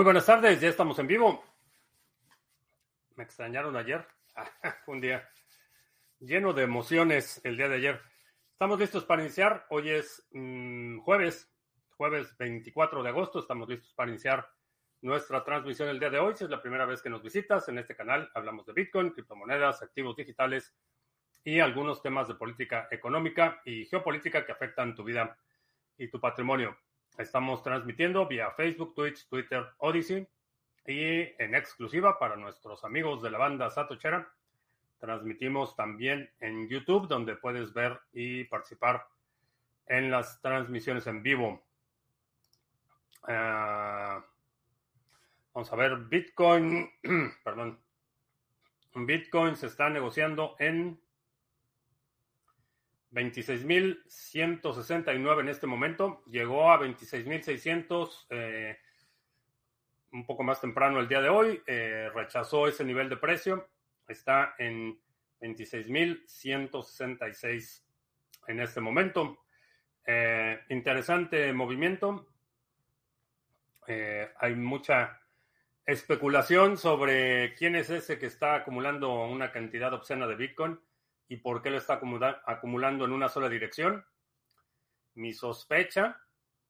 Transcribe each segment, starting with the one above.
Muy buenas tardes, ya estamos en vivo. Me extrañaron ayer. Un día lleno de emociones el día de ayer. Estamos listos para iniciar. Hoy es mmm, jueves, jueves 24 de agosto. Estamos listos para iniciar nuestra transmisión el día de hoy. Si es la primera vez que nos visitas en este canal, hablamos de Bitcoin, criptomonedas, activos digitales y algunos temas de política económica y geopolítica que afectan tu vida y tu patrimonio. Estamos transmitiendo vía Facebook, Twitch, Twitter, Odyssey y en exclusiva para nuestros amigos de la banda Satochera. Transmitimos también en YouTube, donde puedes ver y participar en las transmisiones en vivo. Uh, vamos a ver, Bitcoin, perdón, Bitcoin se está negociando en 26.169 en este momento. Llegó a 26.600 eh, un poco más temprano el día de hoy. Eh, rechazó ese nivel de precio. Está en 26.166 en este momento. Eh, interesante movimiento. Eh, hay mucha especulación sobre quién es ese que está acumulando una cantidad obscena de Bitcoin y por qué lo está acumulando en una sola dirección. Mi sospecha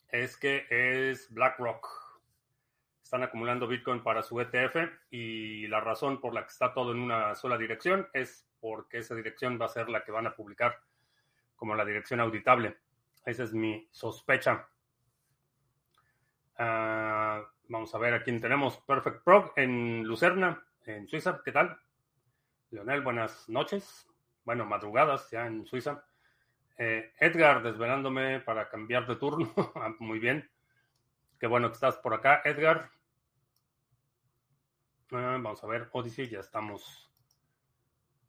es que es BlackRock. Están acumulando Bitcoin para su ETF y la razón por la que está todo en una sola dirección es porque esa dirección va a ser la que van a publicar como la dirección auditable. Esa es mi sospecha. Uh, vamos a ver a quién tenemos. Perfect Prog en Lucerna, en Suiza. ¿Qué tal? Leonel, buenas noches bueno, madrugadas ya en Suiza. Eh, Edgar, desvelándome para cambiar de turno. Ah, muy bien. Qué bueno que estás por acá, Edgar. Ah, vamos a ver, Odyssey, ya estamos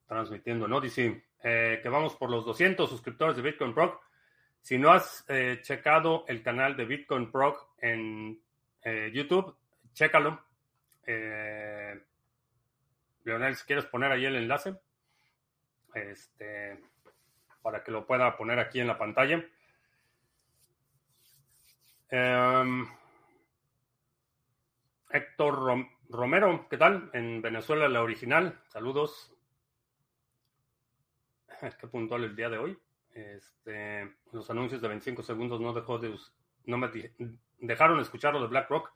transmitiendo en Odyssey. Eh, que vamos por los 200 suscriptores de Bitcoin Pro. Si no has eh, checado el canal de Bitcoin Pro en YouTube, chécalo. Leonel, si quieres poner ahí el enlace este, para que lo pueda poner aquí en la pantalla. Um, Héctor Romero, ¿qué tal? En Venezuela, la original. Saludos. Qué puntual el día de hoy. Este, los anuncios de 25 segundos no dejó de no me dejaron escuchar lo de BlackRock.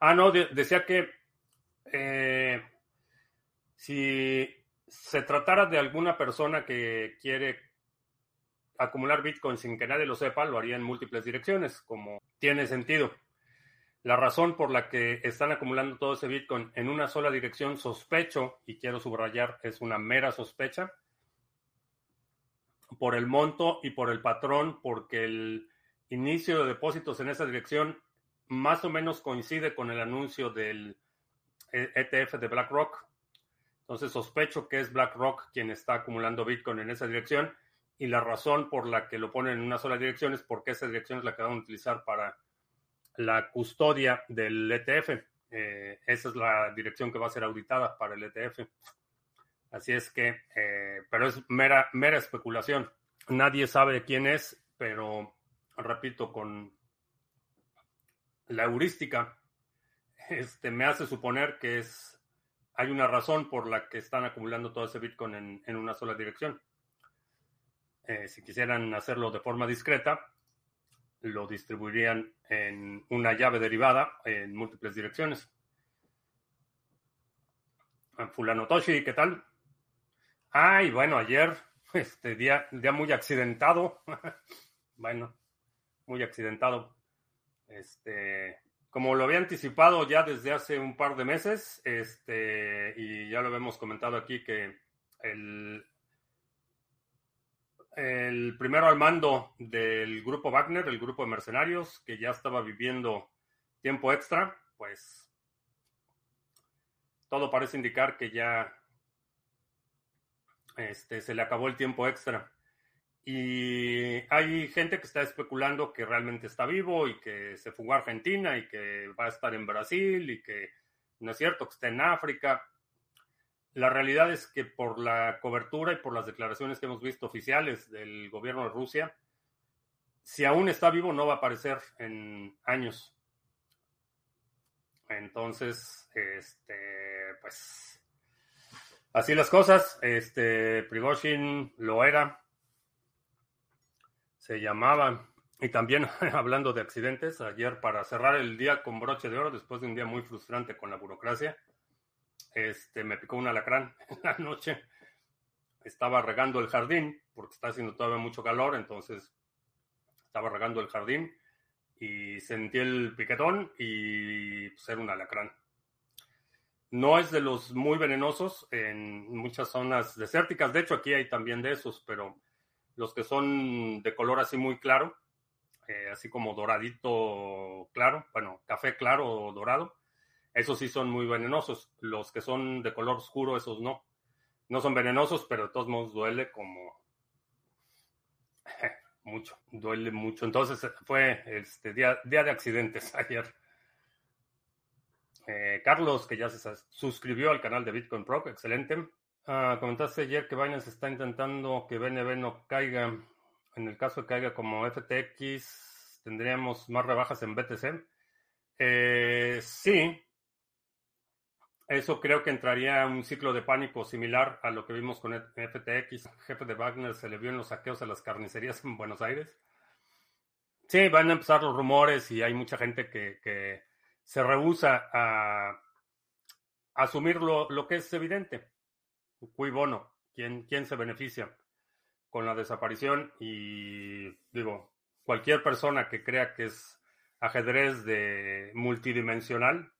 Ah, no, de, decía que eh, si se tratara de alguna persona que quiere acumular Bitcoin sin que nadie lo sepa, lo haría en múltiples direcciones, como tiene sentido. La razón por la que están acumulando todo ese Bitcoin en una sola dirección, sospecho, y quiero subrayar, es una mera sospecha, por el monto y por el patrón, porque el inicio de depósitos en esa dirección más o menos coincide con el anuncio del ETF de BlackRock, entonces sospecho que es BlackRock quien está acumulando Bitcoin en esa dirección y la razón por la que lo ponen en una sola dirección es porque esa dirección es la que van a utilizar para la custodia del ETF. Eh, esa es la dirección que va a ser auditada para el ETF. Así es que, eh, pero es mera, mera especulación. Nadie sabe quién es, pero repito, con la heurística, este, me hace suponer que es hay una razón por la que están acumulando todo ese Bitcoin en, una sola dirección. Eh, si quisieran hacerlo de forma discreta, lo distribuirían en una llave derivada en múltiples direcciones. Fulano Toshi, ¿qué tal? Ay, bueno, ayer, este día, día muy accidentado. bueno, muy accidentado. Este, como lo había anticipado ya desde hace un par de meses, este, y ya lo habíamos comentado aquí que el, el primero al mando del grupo Wagner, el grupo de mercenarios, que ya estaba viviendo tiempo extra, pues todo parece indicar que ya este, se le acabó el tiempo extra. Y hay gente que está especulando que realmente está vivo y que se fugó a Argentina y que va a estar en Brasil y que no es cierto, que está en África. La realidad es que por la cobertura y por las declaraciones que hemos visto oficiales del gobierno de Rusia, si aún está vivo no va a aparecer en años. Entonces, este, pues, así las cosas. Este, Prigozhin lo era. Se llamaba. Y también hablando de accidentes, ayer para cerrar el día con broche de oro, después de un día muy frustrante con la burocracia, este, me picó un alacrán en la noche. Estaba regando el jardín, porque está haciendo todavía mucho calor, entonces estaba regando el jardín y sentí el piquetón y pues era un alacrán. No es de los muy venenosos en muchas zonas desérticas, de hecho aquí hay también de esos, pero los que son de color así muy claro, eh, así como doradito claro, bueno, café claro o dorado, esos sí son muy venenosos. Los que son de color oscuro, esos no. No son venenosos, pero de todos modos duele como mucho, duele mucho. Entonces fue este día, día de accidentes ayer. Eh, Carlos, que ya se suscribió al canal de Bitcoin Pro, excelente. Ah, comentaste ayer que Binance está intentando que BNB no caiga. En el caso de caiga como FTX, tendríamos más rebajas en BTC. Eh, sí, eso creo que entraría a un ciclo de pánico similar a lo que vimos con FTX. jefe de Wagner se le vio en los saqueos a las carnicerías en Buenos Aires. Sí, van a empezar los rumores y hay mucha gente que, se rehúsa a, asumir lo, que es evidente. Cui bono, ¿quién, quién se beneficia con la desaparición? Y digo, cualquier persona que crea que es ajedrez de multidimensional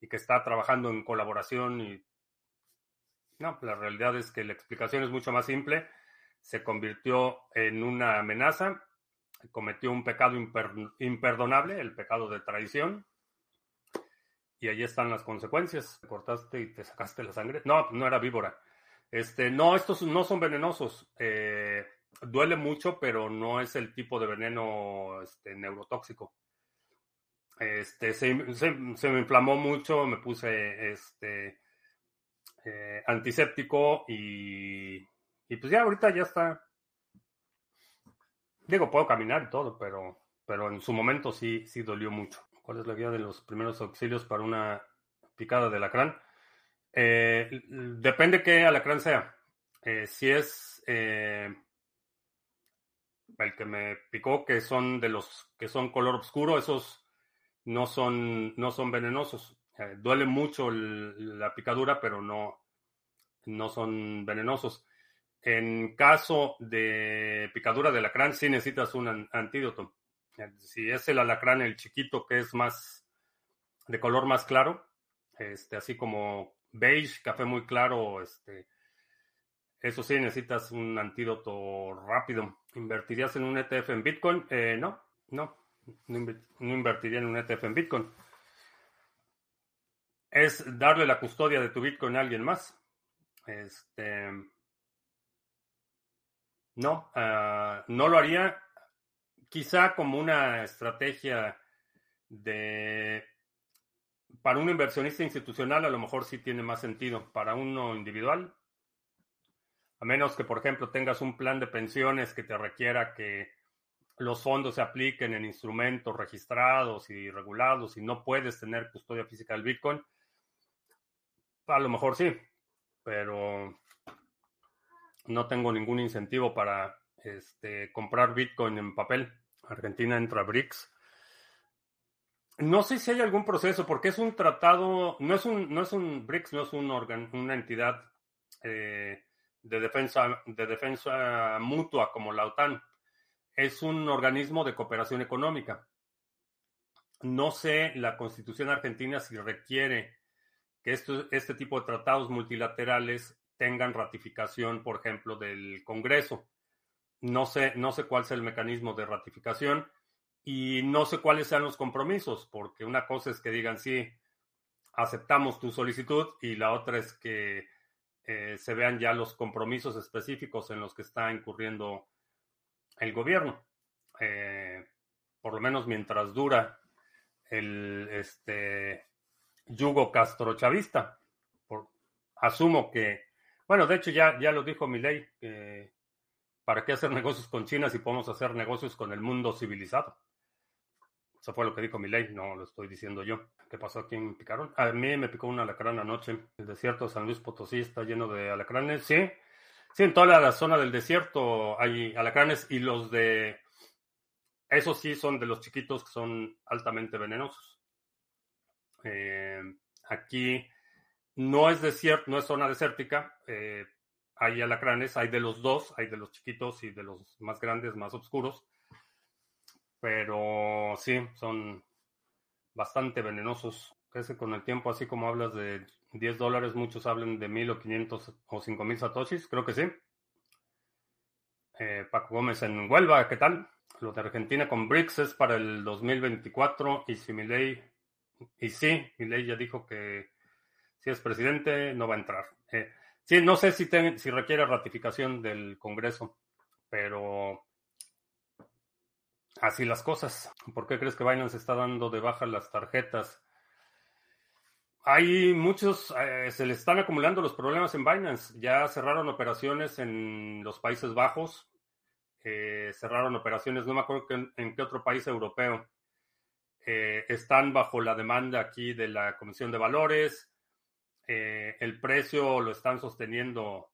y que está trabajando en colaboración y no, la realidad es que la explicación es mucho más simple. Se convirtió en una amenaza, cometió un pecado imperdonable, el pecado de traición, y ahí están las consecuencias. Cortaste y te sacaste la sangre. No, no era víbora. Este, no, estos no son venenosos. Eh, duele mucho, pero no es el tipo de veneno este, neurotóxico. Este, se, me inflamó mucho, me puse este, eh, antiséptico y, y pues ya ahorita ya está. Digo, puedo caminar y todo, pero, pero en su momento sí, sí dolió mucho. ¿Cuál es la guía de los primeros auxilios para una picada de alacrán? Eh, depende qué alacrán sea. Eh, si es el que me picó, que son de los que son color oscuro, esos no son, no son venenosos. Eh, duele mucho la picadura, pero no, no son venenosos. En caso de picadura de alacrán, sí necesitas un antídoto. Eh, si es el alacrán, el chiquito, que es más de color más claro, este, así como beige, café muy claro, este, eso sí necesitas un antídoto rápido. ¿Invertirías en un ETF en Bitcoin? Eh, no, no no, invertiría en un ETF en Bitcoin. Es darle la custodia de tu Bitcoin a alguien más. Este. No, ah, no lo haría. Quizá como una estrategia de. Para un inversionista institucional, a lo mejor sí tiene más sentido. Para uno individual, a menos que, por ejemplo, tengas un plan de pensiones que te requiera que los fondos se apliquen en instrumentos registrados y regulados y no puedes tener custodia física del Bitcoin, a lo mejor sí, pero no tengo ningún incentivo para este, comprar Bitcoin en papel. Argentina entra a BRICS. No sé si hay algún proceso, porque es un tratado, no es un, no es un BRICS, no es un una entidad eh, de, defensa, de defensa mutua como la OTAN es un organismo de cooperación económica. No sé la constitución argentina si requiere que este tipo de tratados multilaterales tengan ratificación, por ejemplo, del Congreso. No sé, no sé cuál es el mecanismo de ratificación y no sé cuáles sean los compromisos, porque una cosa es que digan sí, aceptamos tu solicitud y la otra es que eh, se vean ya los compromisos específicos en los que está incurriendo el gobierno. Eh, por lo menos mientras dura el este, yugo castrochavista. Por, asumo que, bueno, de hecho ya, ya lo dijo mi ley, ¿para qué hacer negocios con China si podemos hacer negocios con el mundo civilizado? Eso fue lo que dijo mi ley, no lo estoy diciendo yo. ¿Qué pasó? ¿A quién picaron? A mí me picó un alacrán anoche. El desierto de San Luis Potosí está lleno de alacranes. Sí, sí, en toda la zona del desierto hay alacranes y los de... Esos sí son de los chiquitos que son altamente venenosos. Eh, aquí no es desierto, no es zona desértica. Eh, hay alacranes, hay de los dos, hay de los chiquitos y de los más grandes, más oscuros. Pero sí, son bastante venenosos. Crece con el tiempo, así como hablas de 10 dólares, muchos hablan de 1000 o 500 o 5000 satoshis, creo que sí. Eh, Paco Gómez en Huelva, ¿qué tal? Lo de Argentina con BRICS es para el 2024 y si mi ley, y sí, mi ley ya dijo que si es presidente no va a entrar. Eh, sí, no sé si, si requiere ratificación del Congreso, pero así las cosas. ¿Por qué crees que Binance está dando de baja las tarjetas? Hay muchos, eh, se le están acumulando los problemas en Binance. Ya cerraron operaciones en los Países Bajos, eh, cerraron operaciones, no me acuerdo en, qué otro país europeo. Eh, están bajo la demanda aquí de la Comisión de Valores. el precio lo están sosteniendo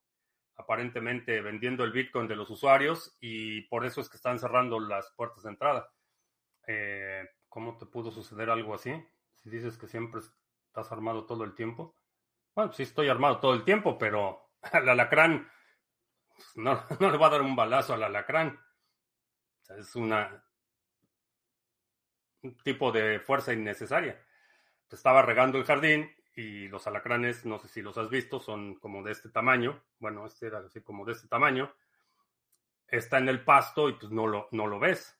aparentemente vendiendo el Bitcoin de los usuarios y por eso es que están cerrando las puertas de entrada. Eh, ¿Cómo te pudo suceder algo así? Si dices que siempre estás armado todo el tiempo. Bueno, sí estoy armado todo el tiempo, pero al alacrán pues, no, no le va a dar un balazo al alacrán. es una un tipo de fuerza innecesaria. Estaba regando el jardín y los alacranes, no sé si los has visto, son como de este tamaño. Bueno, este era así como de este tamaño. Está en el pasto y pues no lo, no lo ves.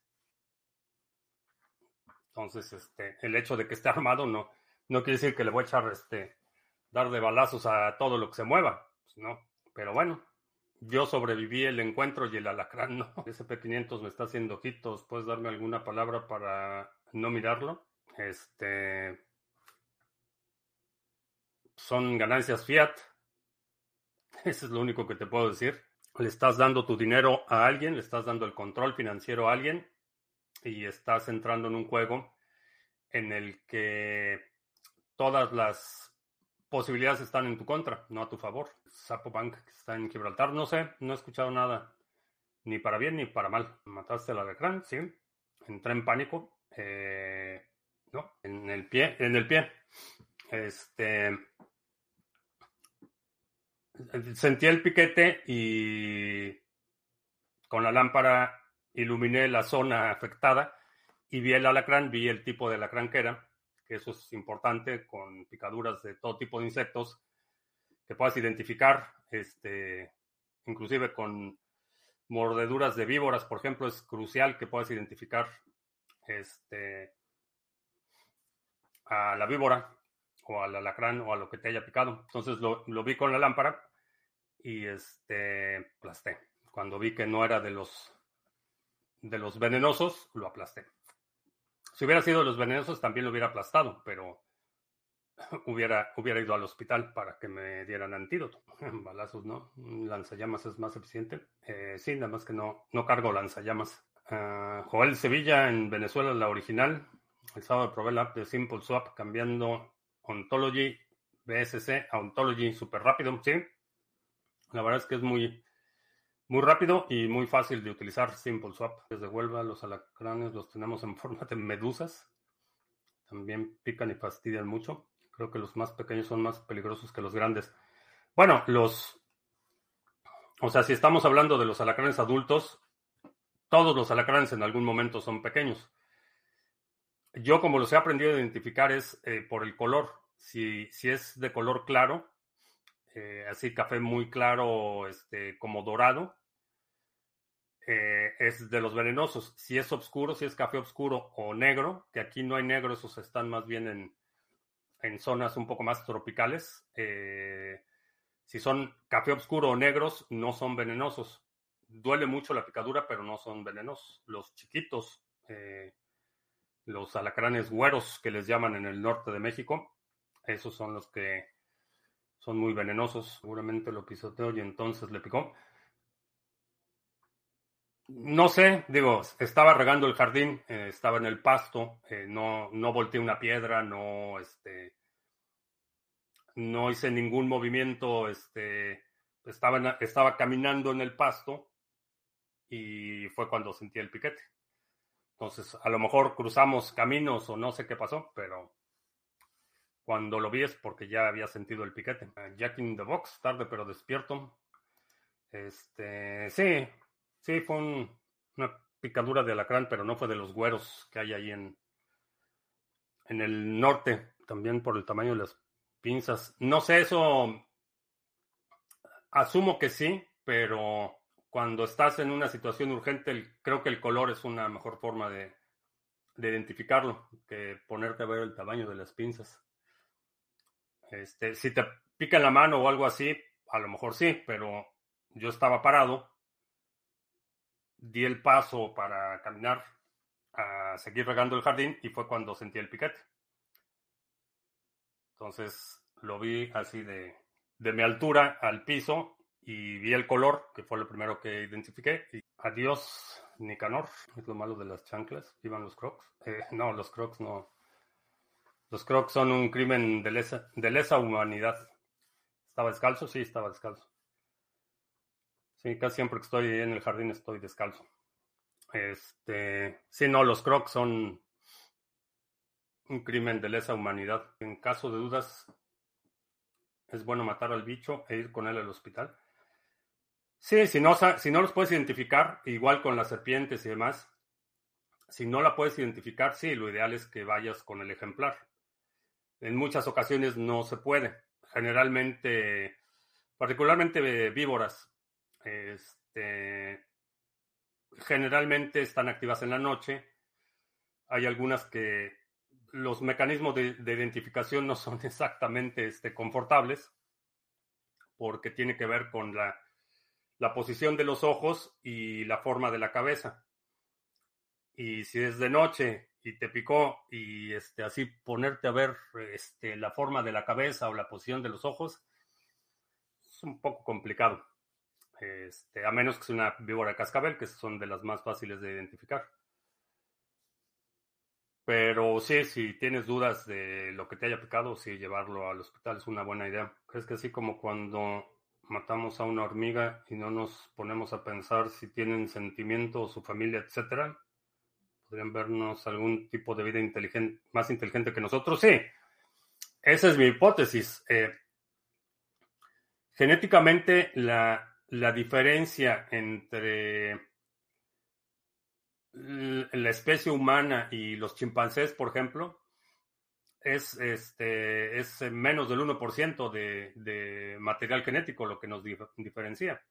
Entonces, este, el hecho de que esté armado no, no quiere decir que le voy a echar, este, dar de balazos a todo lo que se mueva. Pues no. Pero bueno, yo sobreviví el encuentro y el alacrán no. SP500 me está haciendo ojitos. ¿Puedes darme alguna palabra para no mirarlo? Este, son ganancias fiat. Eso es lo único que te puedo decir. Le estás dando tu dinero a alguien, le estás dando el control financiero a alguien y estás entrando en un juego en el que todas las posibilidades están en tu contra, no a tu favor. Sapo Bank está en Gibraltar, no sé, no he escuchado nada, ni para bien ni para mal. Mataste al alacrán, sí. Entré en pánico. Eh, no, en el pie, en el pie. Este, sentí el piquete y con la lámpara iluminé la zona afectada y vi el alacrán, vi el tipo de alacrán que era, que eso es importante con picaduras de todo tipo de insectos que puedas identificar, este, inclusive con mordeduras de víboras, por ejemplo, es crucial que puedas identificar este, a la víbora o al alacrán o a lo que te haya picado. Entonces lo, lo vi con la lámpara y este aplasté. Cuando vi que no era de los de los venenosos, lo aplasté. Si hubiera sido de los venenosos, también lo hubiera aplastado, pero hubiera, hubiera ido al hospital para que me dieran antídoto. Balazos, ¿no? Lanzallamas es más eficiente. Eh, sí, nada más que no, no cargo lanzallamas. Uh, Joel Sevilla en Venezuela, la original. El sábado probé la app de Simple Swap cambiando Ontology BSC a Ontology súper rápido. Sí, la verdad es que es muy, muy rápido y muy fácil de utilizar Simple Swap. Desde Huelva los alacranes los tenemos en forma de medusas. También pican y fastidian mucho. Creo que los más pequeños son más peligrosos que los grandes. Bueno, los... O sea, si estamos hablando de los alacranes adultos, todos los alacranes en algún momento son pequeños. Yo como los he aprendido a identificar es eh, por el color. Si, si es de color claro, eh, así café muy claro, este, como dorado, eh, es de los venenosos. Si es oscuro, si es café oscuro o negro, que aquí no hay negro, esos están más bien en, en zonas un poco más tropicales. Eh, si son café oscuro o negros, no son venenosos. Duele mucho la picadura, pero no son venenosos. Los chiquitos, los alacranes güeros que les llaman en el norte de México, esos son los que son muy venenosos. Seguramente lo pisoteó y entonces le picó. No sé, digo, estaba regando el jardín, eh, estaba en el pasto, eh, no, no volteé una piedra, no, este, no hice ningún movimiento, este, estaba, estaba caminando en el pasto y fue cuando sentí el piquete. Entonces, a lo mejor cruzamos caminos o no sé qué pasó, pero cuando lo vi es porque ya había sentido el piquete. Jack in the Box, tarde pero despierto. Este, sí, sí, fue una picadura de alacrán, pero no fue de los güeros que hay ahí en, en el norte, también por el tamaño de las pinzas. No sé, eso asumo que sí, pero cuando estás en una situación urgente, creo que el color es una mejor forma de, de, identificarlo que ponerte a ver el tamaño de las pinzas. Este, si te pica en la mano o algo así, a lo mejor sí, pero yo estaba parado, di el paso para caminar a seguir regando el jardín y fue cuando sentí el piquete. Entonces lo vi así de, de mi altura al piso y vi el color, que fue lo primero que identifiqué. Y adiós, Nicanor. Es lo malo de las chanclas. Iban los crocs. Eh, no, los crocs no. Los crocs son un crimen de lesa, de lesa humanidad. ¿Estaba descalzo? Sí, estaba descalzo. Sí, casi siempre que estoy en el jardín estoy descalzo. Este, sí, no, los crocs son un crimen de lesa humanidad. En caso de dudas, es bueno matar al bicho e ir con él al hospital. Sí, si no, si no los puedes identificar, igual con las serpientes y demás, si no la puedes identificar, sí, lo ideal es que vayas con el ejemplar. En muchas ocasiones no se puede. Generalmente, particularmente víboras, este, generalmente están activas en la noche. Hay algunas que los mecanismos de, identificación no son exactamente este, confortables porque tiene que ver con la la posición de los ojos y la forma de la cabeza. Y si es de noche y te picó y este, así ponerte a ver este, la forma de la cabeza o la posición de los ojos, es un poco complicado. Este, a menos que sea una víbora cascabel, que son de las más fáciles de identificar. Pero sí, si tienes dudas de lo que te haya picado, sí, llevarlo al hospital es una buena idea. Es que así como cuando matamos a una hormiga y no nos ponemos a pensar si tienen sentimiento o su familia, etcétera, podrían vernos algún tipo de vida más inteligente que nosotros. Sí, esa es mi hipótesis. Eh, genéticamente, la, la diferencia entre la especie humana y los chimpancés, por ejemplo, es, este, es menos del 1% de, de material genético lo que nos diferencia.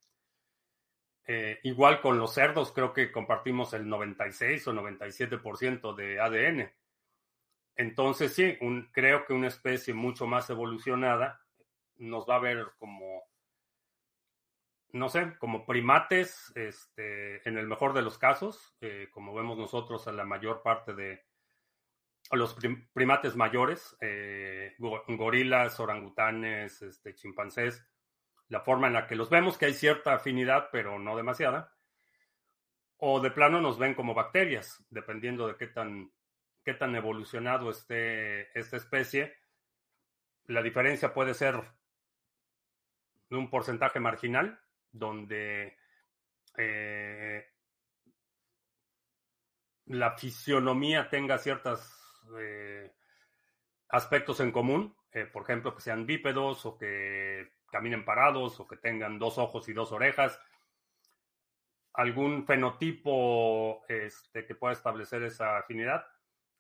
Eh, igual con los cerdos, creo que compartimos el 96 o 97% de ADN. Entonces, sí, un, creo que una especie mucho más evolucionada nos va a ver como, no sé, como primates, este, en el mejor de los casos, eh, como vemos nosotros en la mayor parte de, los primates mayores, eh, gorilas, orangutanes, este, chimpancés, la forma en la que los vemos, que hay cierta afinidad, pero no demasiada, o de plano nos ven como bacterias, dependiendo de qué tan, qué tan evolucionado esté esta especie. La diferencia puede ser de un porcentaje marginal, donde eh, la fisionomía tenga ciertas eh, aspectos en común, eh, por ejemplo, que sean bípedos o que caminen parados o que tengan dos ojos y dos orejas, algún fenotipo este, que pueda establecer esa afinidad,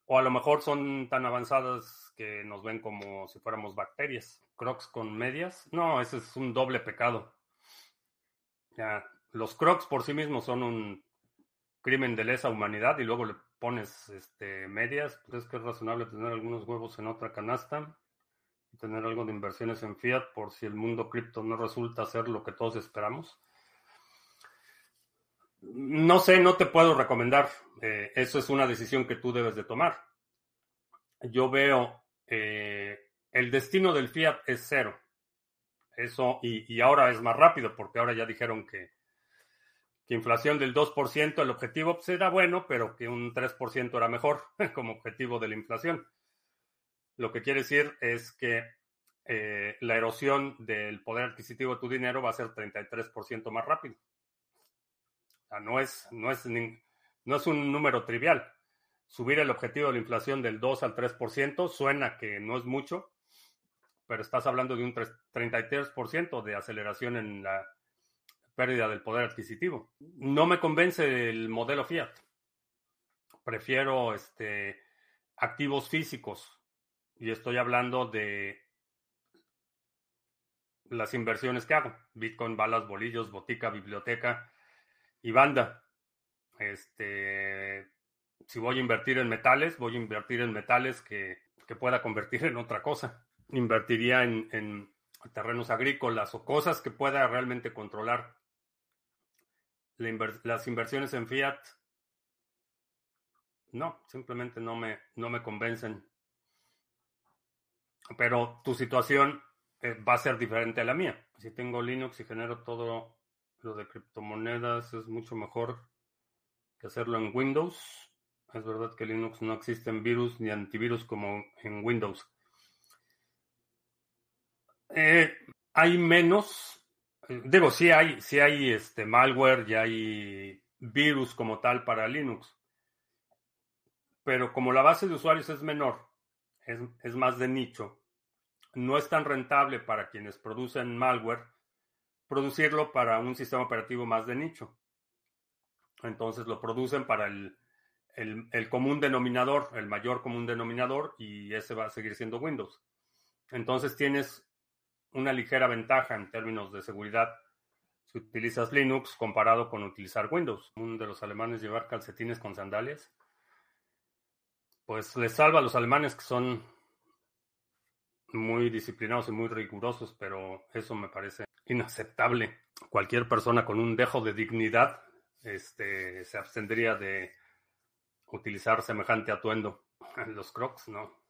o a lo mejor son tan avanzadas que nos ven como si fuéramos bacterias. Crocs con medias, no, ese es un doble pecado. Ya, los crocs por sí mismos son un crimen de lesa humanidad y luego le pones este, medias, pues es que es razonable tener algunos huevos en otra canasta tener algo de inversiones en fiat por si el mundo cripto no resulta ser lo que todos esperamos. No sé, no te puedo recomendar. Eh, eso es una decisión que tú debes de tomar. Yo veo eh, el destino del fiat es cero. Eso, y, y ahora es más rápido porque ahora ya dijeron que que inflación del 2%, el objetivo pues, era bueno, pero que un 3% era mejor como objetivo de la inflación. Lo que quiere decir es que eh, la erosión del poder adquisitivo de tu dinero va a ser 33% más rápido. O sea, no es, no, es, no es un número trivial. Subir el objetivo de la inflación del 2 al 3% suena que no es mucho, pero estás hablando de un 33% de aceleración en la pérdida del poder adquisitivo. No me convence el modelo fiat. Prefiero este, activos físicos. Y estoy hablando de las inversiones que hago. Bitcoin, balas, bolillos, botica, biblioteca y banda. Este, si voy a invertir en metales, voy a invertir en metales que, pueda convertir en otra cosa. Invertiría en, terrenos agrícolas o cosas que pueda realmente controlar. las inversiones en fiat, no, simplemente no me, no me convencen. Pero tu situación eh, va a ser diferente a la mía. Si tengo Linux y genero todo lo de criptomonedas, es mucho mejor que hacerlo en Windows. Es verdad que Linux no existen virus ni antivirus como en Windows. Eh, hay menos, digo, sí hay, sí hay este malware y hay virus como tal para Linux. Pero como la base de usuarios es menor, es, es más de nicho, no es tan rentable para quienes producen malware producirlo para un sistema operativo más de nicho. Entonces lo producen para el, común denominador, el mayor común denominador, y ese va a seguir siendo Windows. Entonces tienes una ligera ventaja en términos de seguridad si utilizas Linux comparado con utilizar Windows. Uno de los alemanes llevar calcetines con sandalias. Pues les salva a los alemanes que son muy disciplinados y muy rigurosos, pero eso me parece inaceptable. Cualquier persona con un dejo de dignidad este, se abstendría de utilizar semejante atuendo. Los crocs, no.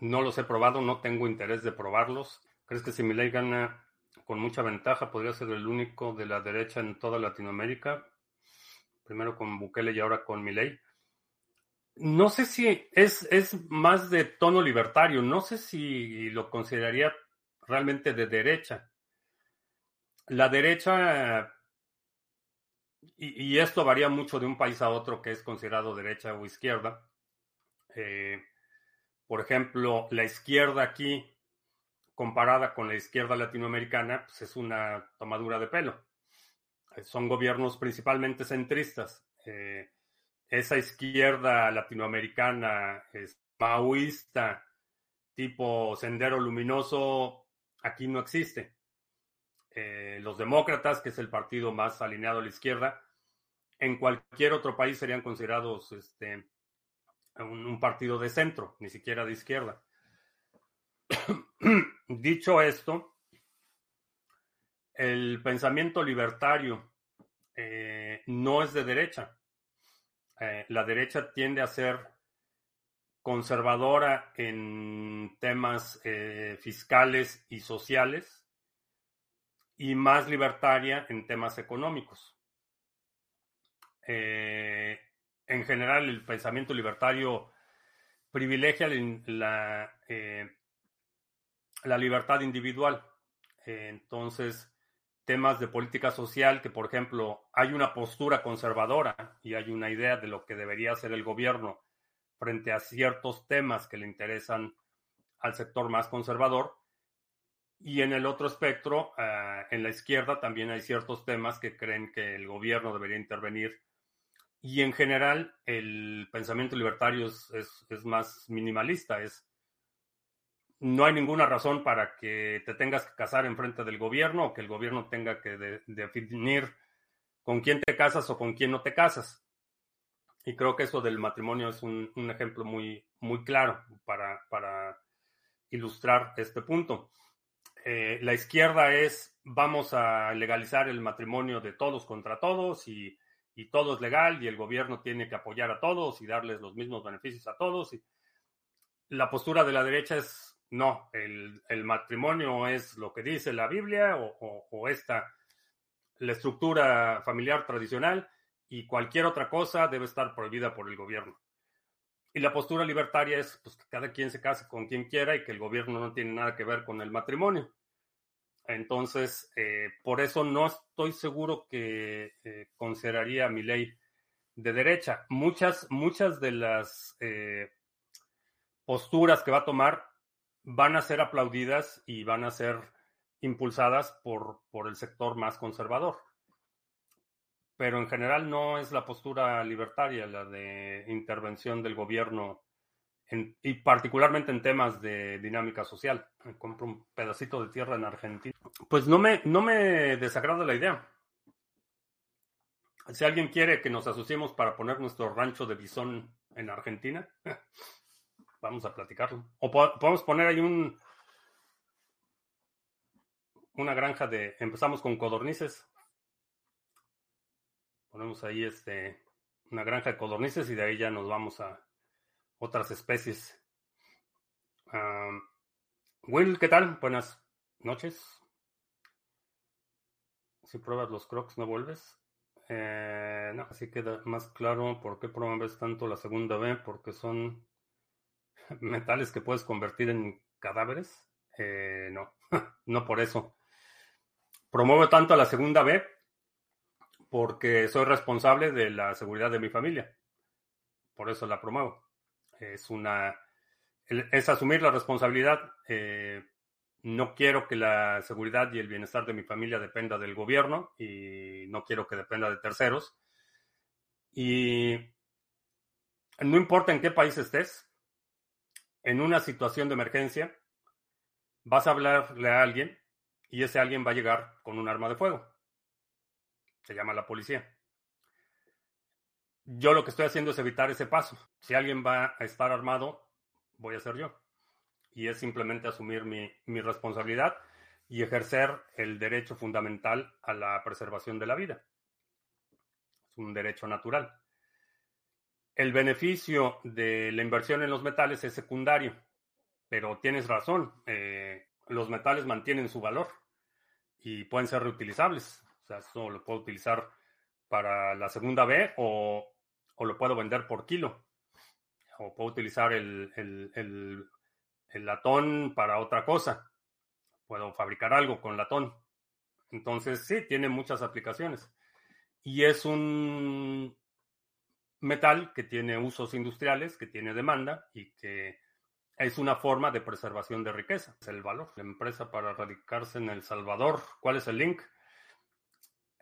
No los he probado, no tengo interés de probarlos. ¿Crees que si ley gana con mucha ventaja podría ser el único de la derecha en toda Latinoamérica? Primero con Bukele y ahora con Milei no sé si es, es más de tono libertario, no sé si lo consideraría realmente de derecha. La derecha, y, esto varía mucho de un país a otro que es considerado derecha o izquierda. Eh, por ejemplo, la izquierda aquí, comparada con la izquierda latinoamericana, pues es una tomadura de pelo. Son gobiernos principalmente centristas. Eh, esa izquierda latinoamericana es maoísta, tipo sendero luminoso, aquí no existe. Eh, los demócratas, que es el partido más alineado a la izquierda, en cualquier otro país serían considerados este, un, partido de centro, ni siquiera de izquierda. Dicho esto, el pensamiento libertario eh, no es de derecha. Eh, la derecha tiende a ser conservadora en temas eh, fiscales y sociales y más libertaria en temas económicos. Eh, en general, el pensamiento libertario privilegia la, la libertad individual. entonces, temas de política social, que por ejemplo hay una postura conservadora y hay una idea de lo que debería hacer el gobierno frente a ciertos temas que le interesan al sector más conservador. Y en el otro espectro, eh, en la izquierda, también hay ciertos temas que creen que el gobierno debería intervenir. Y en general, el pensamiento libertario es, es más minimalista, es no hay ninguna razón para que te tengas que casar en frente del gobierno o que el gobierno tenga que definir con quién te casas o con quién no te casas. Y creo que eso del matrimonio es un, ejemplo muy, muy claro para, para ilustrar este punto. Eh, la izquierda es vamos a legalizar el matrimonio de todos contra todos y, y, todo es legal y el gobierno tiene que apoyar a todos y darles los mismos beneficios a todos. Y la postura de la derecha es no, el, matrimonio es lo que dice la Biblia o, esta la estructura familiar tradicional y cualquier otra cosa debe estar prohibida por el gobierno. Y la postura libertaria es pues, que cada quien se case con quien quiera y que el gobierno no tiene nada que ver con el matrimonio. Entonces, eh, por eso no estoy seguro que eh, consideraría mi ley de derecha. Muchas, muchas de las eh, posturas que va a tomar van a ser aplaudidas y van a ser impulsadas por, por el sector más conservador. Pero en general no es la postura libertaria, la de intervención del gobierno y particularmente en temas de dinámica social. Compro un pedacito de tierra en Argentina. Pues no me, no me desagrada la idea. Si alguien quiere que nos asociemos para poner nuestro rancho de bisón en Argentina, vamos a platicarlo. O podemos poner ahí un una granja de. Empezamos con codornices. Ponemos ahí este una granja de codornices y de ahí ya nos vamos a otras especies. Will, ¿qué tal? Buenas noches. Si pruebas los crocs, no vuelves. Eh, no, así queda más claro por qué promueves tanto la segunda B, porque son metales que puedes convertir en cadáveres. Eh, no, no por eso. Promuevo tanto a la segunda B porque soy responsable de la seguridad de mi familia. Por eso la promuevo es una es asumir la responsabilidad. Eh, no quiero que la seguridad y el bienestar de mi familia dependa del gobierno y no quiero que dependa de terceros. Y no importa en qué país estés, en una situación de emergencia, vas a hablarle a alguien y ese alguien va a llegar con un arma de fuego. Se llama la policía. Yo lo que estoy haciendo es evitar ese paso. Si alguien va a estar armado, voy a ser yo. Y es simplemente asumir mi, responsabilidad y ejercer el derecho fundamental a la preservación de la vida. Es un derecho natural. El beneficio de la inversión en los metales es secundario, pero tienes razón, eh, los metales mantienen su valor y pueden ser reutilizables. O sea, eso lo puedo utilizar para la segunda B o o lo puedo vender por kilo. O puedo utilizar el, latón para otra cosa. Puedo fabricar algo con latón. Entonces, sí, tiene muchas aplicaciones. Y es un metal que tiene usos industriales, que tiene demanda y que es una forma de preservación de riqueza. Es el valor. La empresa para radicarse en El Salvador. ¿Cuál es el link?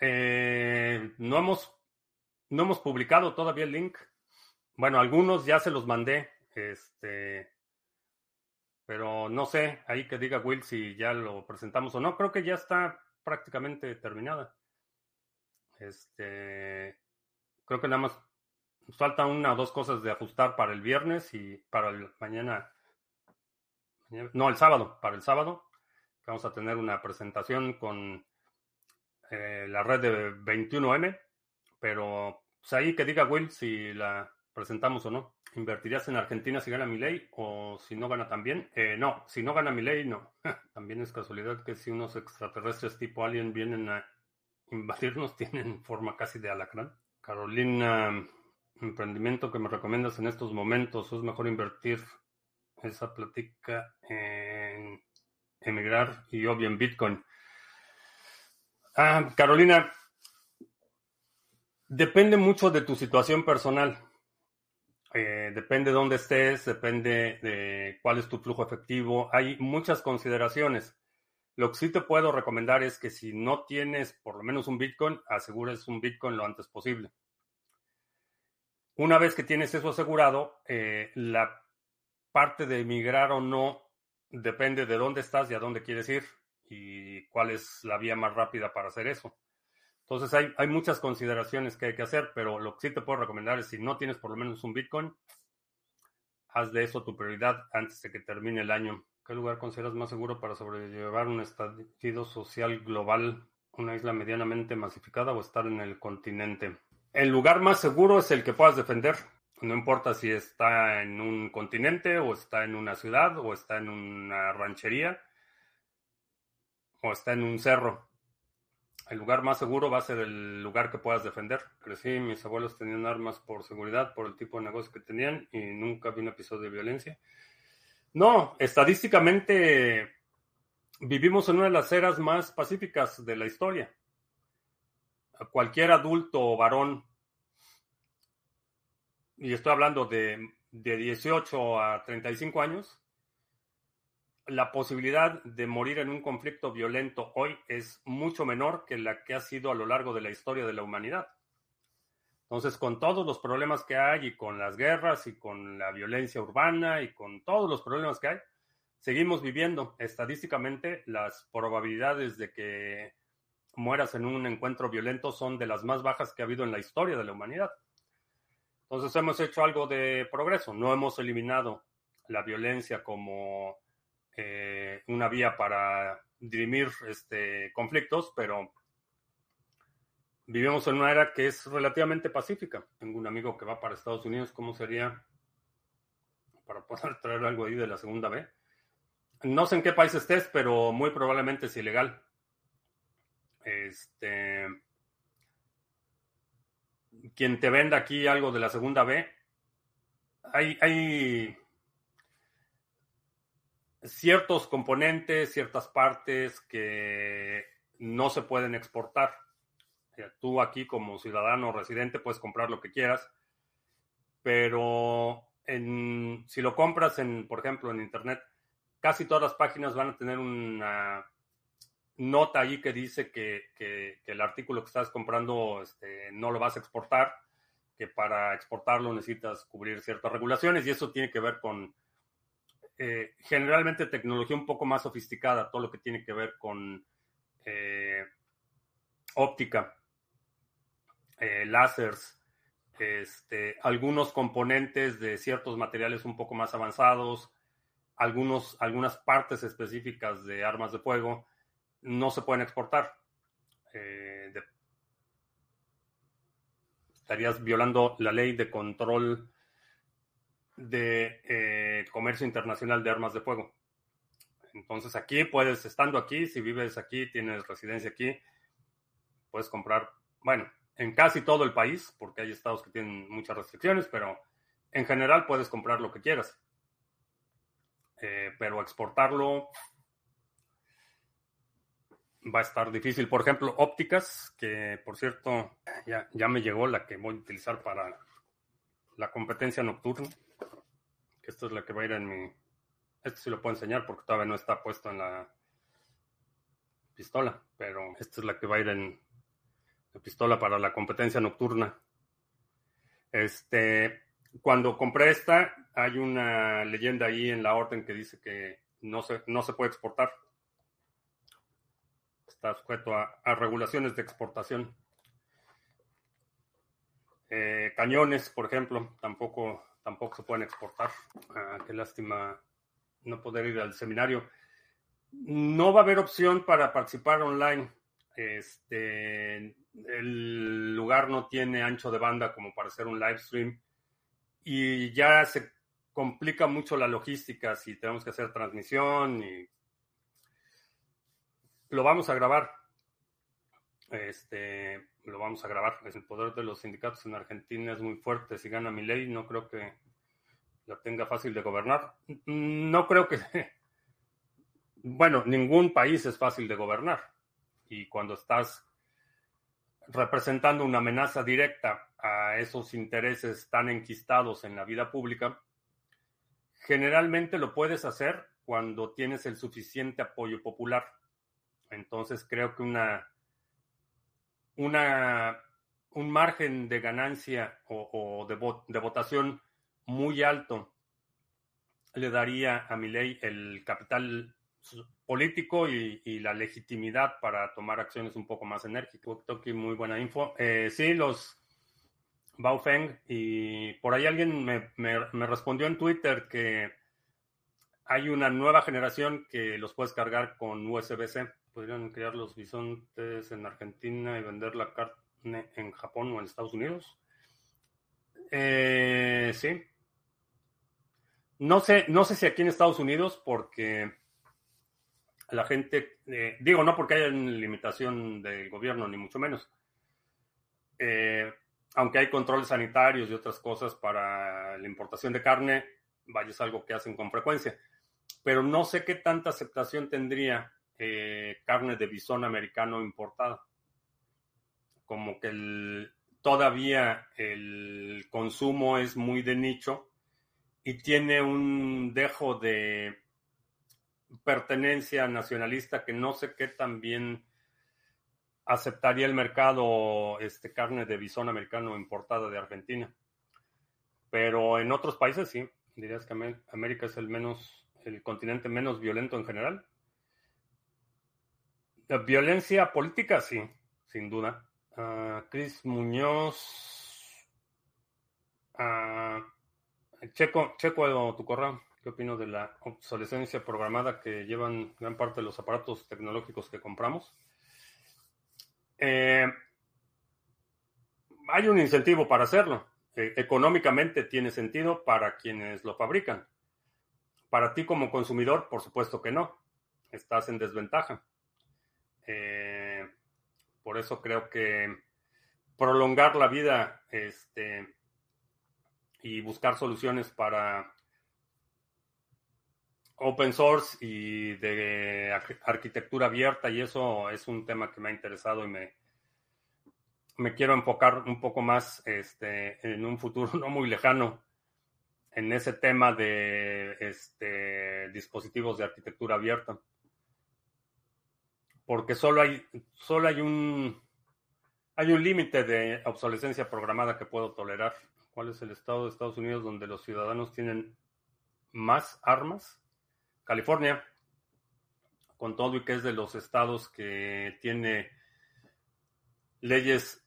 Eh, no hemos no hemos publicado todavía el link. Bueno, algunos ya se los mandé. Este. Pero no sé, ahí que diga Will si ya lo presentamos o no. Creo que ya está prácticamente terminada. Este. Creo que nada más faltan una o dos cosas de ajustar para el viernes y para el mañana. No, el sábado. Para el sábado. Vamos a tener una presentación con eh, la red de 21M. Pero pues ahí que diga Will si la presentamos o no. ¿Invertirías en Argentina si gana mi ley o si no gana también? Eh, no, si no gana mi ley, no. también es casualidad que si unos extraterrestres tipo alien vienen a invadirnos, tienen forma casi de alacrán. Carolina, emprendimiento que me recomiendas en estos momentos, es mejor invertir esa plática en emigrar y obvio en Bitcoin. Ah, Carolina, Depende mucho de tu situación personal. Eh, depende de dónde estés, depende de cuál es tu flujo efectivo. Hay muchas consideraciones. Lo que sí te puedo recomendar es que si no tienes por lo menos un Bitcoin, asegures un Bitcoin lo antes posible. Una vez que tienes eso asegurado, eh, la parte de emigrar o no depende de dónde estás y a dónde quieres ir y cuál es la vía más rápida para hacer eso. Entonces hay, hay muchas consideraciones que hay que hacer, pero lo que sí te puedo recomendar es si no tienes por lo menos un Bitcoin, haz de eso tu prioridad antes de que termine el año. ¿Qué lugar consideras más seguro para sobrellevar un estallido social global, una isla medianamente masificada o estar en el continente? El lugar más seguro es el que puedas defender. No importa si está en un continente o está en una ciudad o está en una ranchería o está en un cerro el lugar más seguro va a ser el lugar que puedas defender. Crecí, mis abuelos tenían armas por seguridad, por el tipo de negocio que tenían y nunca vi un episodio de violencia. No, estadísticamente vivimos en una de las eras más pacíficas de la historia. Cualquier adulto o varón, y estoy hablando de, de 18 a 35 años, la posibilidad de morir en un conflicto violento hoy es mucho menor que la que ha sido a lo largo de la historia de la humanidad. Entonces, con todos los problemas que hay y con las guerras y con la violencia urbana y con todos los problemas que hay, seguimos viviendo. Estadísticamente, las probabilidades de que mueras en un encuentro violento son de las más bajas que ha habido en la historia de la humanidad. Entonces, hemos hecho algo de progreso. No hemos eliminado la violencia como eh, una vía para dirimir este, conflictos, pero vivimos en una era que es relativamente pacífica. Tengo un amigo que va para Estados Unidos, ¿cómo sería para poder traer algo ahí de la segunda B? No sé en qué país estés, pero muy probablemente es ilegal. Este. Quien te venda aquí algo de la segunda B, hay, ciertos componentes, ciertas partes que no se pueden exportar. Tú aquí como ciudadano residente puedes comprar lo que quieras, pero si lo compras en, por ejemplo, en Internet, casi todas las páginas van a tener una nota ahí que dice que, el artículo que estás comprando este, no lo vas a exportar, que para exportarlo necesitas cubrir ciertas regulaciones y eso tiene que ver con eh, generalmente tecnología un poco más sofisticada, todo lo que tiene que ver con eh, óptica, eh, láseres, este, algunos componentes de ciertos materiales un poco más avanzados, algunos, algunas partes específicas de armas de fuego no se pueden exportar. estarías violando la ley de control de eh, comercio internacional de armas de fuego. Entonces aquí puedes, estando aquí, si vives aquí, tienes residencia aquí, puedes comprar, bueno, en casi todo el país, porque hay estados que tienen muchas restricciones, pero en general puedes comprar lo que quieras. Eh, pero exportarlo va a estar difícil. Por ejemplo, ópticas, que por cierto ya, ya me llegó la que voy a utilizar para la competencia nocturna esta es la que va a ir en mi... Este sí lo puedo enseñar porque todavía no está puesto en la pistola, pero esta es la que va a ir en la pistola para la competencia nocturna. Este, cuando compré esta, hay una leyenda ahí en la orden que dice que no se, no se puede exportar. Está sujeto a, regulaciones de exportación. Eh, cañones, por ejemplo, tampoco tampoco se pueden exportar. Ah, qué lástima no poder ir al seminario. No va a haber opción para participar online. Este, el lugar no tiene ancho de banda como para hacer un live stream y ya se complica mucho la logística si tenemos que hacer transmisión y lo vamos a grabar. Este, lo vamos a grabar. El poder de los sindicatos en Argentina es muy fuerte. Si gana mi ley, no creo que la tenga fácil de gobernar. No creo que... Bueno, ningún país es fácil de gobernar. Y cuando estás representando una amenaza directa a esos intereses tan enquistados en la vida pública, generalmente lo puedes hacer cuando tienes el suficiente apoyo popular. Entonces creo que una una, un margen de ganancia o, de, votación muy alto le daría a mi ley el capital político y, la legitimidad para tomar acciones un poco más enérgicas. Muy buena info. Eh, sí, los Baofeng, y por ahí alguien me, me respondió en Twitter que hay una nueva generación que los puedes cargar con USB-C podrían crear los bisontes en Argentina y vender la carne en Japón o en Estados Unidos. Eh, sí. No sé, no sé si aquí en Estados Unidos, porque la gente, eh, digo, no porque haya limitación del gobierno, ni mucho menos. Eh, aunque hay controles sanitarios y otras cosas para la importación de carne, vaya, es algo que hacen con frecuencia. Pero no sé qué tanta aceptación tendría carne de bisón americano importada. Como que todavía el consumo es muy de nicho y tiene un dejo de pertenencia nacionalista que no sé qué también aceptaría el mercado este, carne de bisón americano importada de Argentina. Pero en otros países sí, dirías que América es el menos, el continente menos violento en general. Violencia política, sí, sin duda. Uh, Chris Muñoz. Uh, checo, checo tu correo. ¿Qué opino de la obsolescencia programada que llevan gran parte de los aparatos tecnológicos que compramos? Eh, hay un incentivo para hacerlo. E, económicamente tiene sentido para quienes lo fabrican. Para ti como consumidor, por supuesto que no. Estás en desventaja. Eh, por eso creo que prolongar la vida este, y buscar soluciones para open source y de arquitectura abierta y eso es un tema que me ha interesado y me, me quiero enfocar un poco más este, en un futuro no muy lejano en ese tema de este, dispositivos de arquitectura abierta. Porque solo hay, solo hay un, hay un límite de obsolescencia programada que puedo tolerar. ¿Cuál es el estado de Estados Unidos donde los ciudadanos tienen más armas? California, con todo y que es de los estados que tiene leyes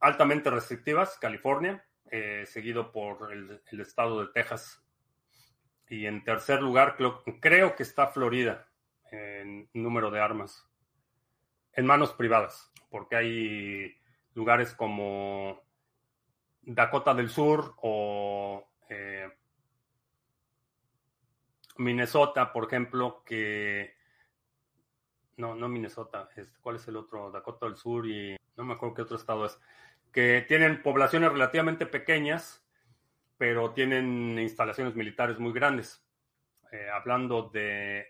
altamente restrictivas, California, eh, seguido por el, estado de Texas. Y en tercer lugar, creo, creo que está Florida en número de armas en manos privadas, porque hay lugares como Dakota del Sur o eh, Minnesota, por ejemplo, que... No, no Minnesota, este, ¿cuál es el otro? Dakota del Sur y no me acuerdo qué otro estado es, que tienen poblaciones relativamente pequeñas, pero tienen instalaciones militares muy grandes. Eh, hablando de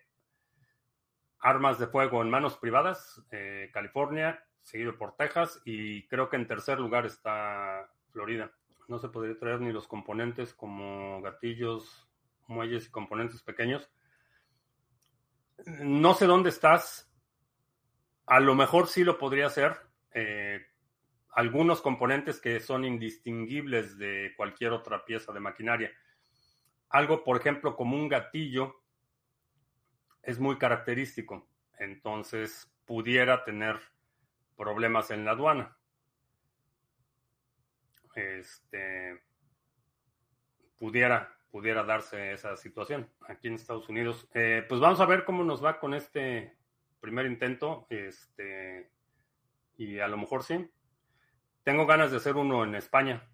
armas de fuego en manos privadas, eh, California, seguido por Texas, y creo que en tercer lugar está Florida. No se podría traer ni los componentes como gatillos, muelles y componentes pequeños. No sé dónde estás. A lo mejor sí lo podría hacer. Eh, algunos componentes que son indistinguibles de cualquier otra pieza de maquinaria. Algo, por ejemplo, como un gatillo, es muy característico. Entonces, pudiera tener problemas en la aduana. Este, pudiera, pudiera darse esa situación aquí en Estados Unidos. Eh, pues vamos a ver cómo nos va con este primer intento. Este, y a lo mejor sí. Tengo ganas de hacer uno en España.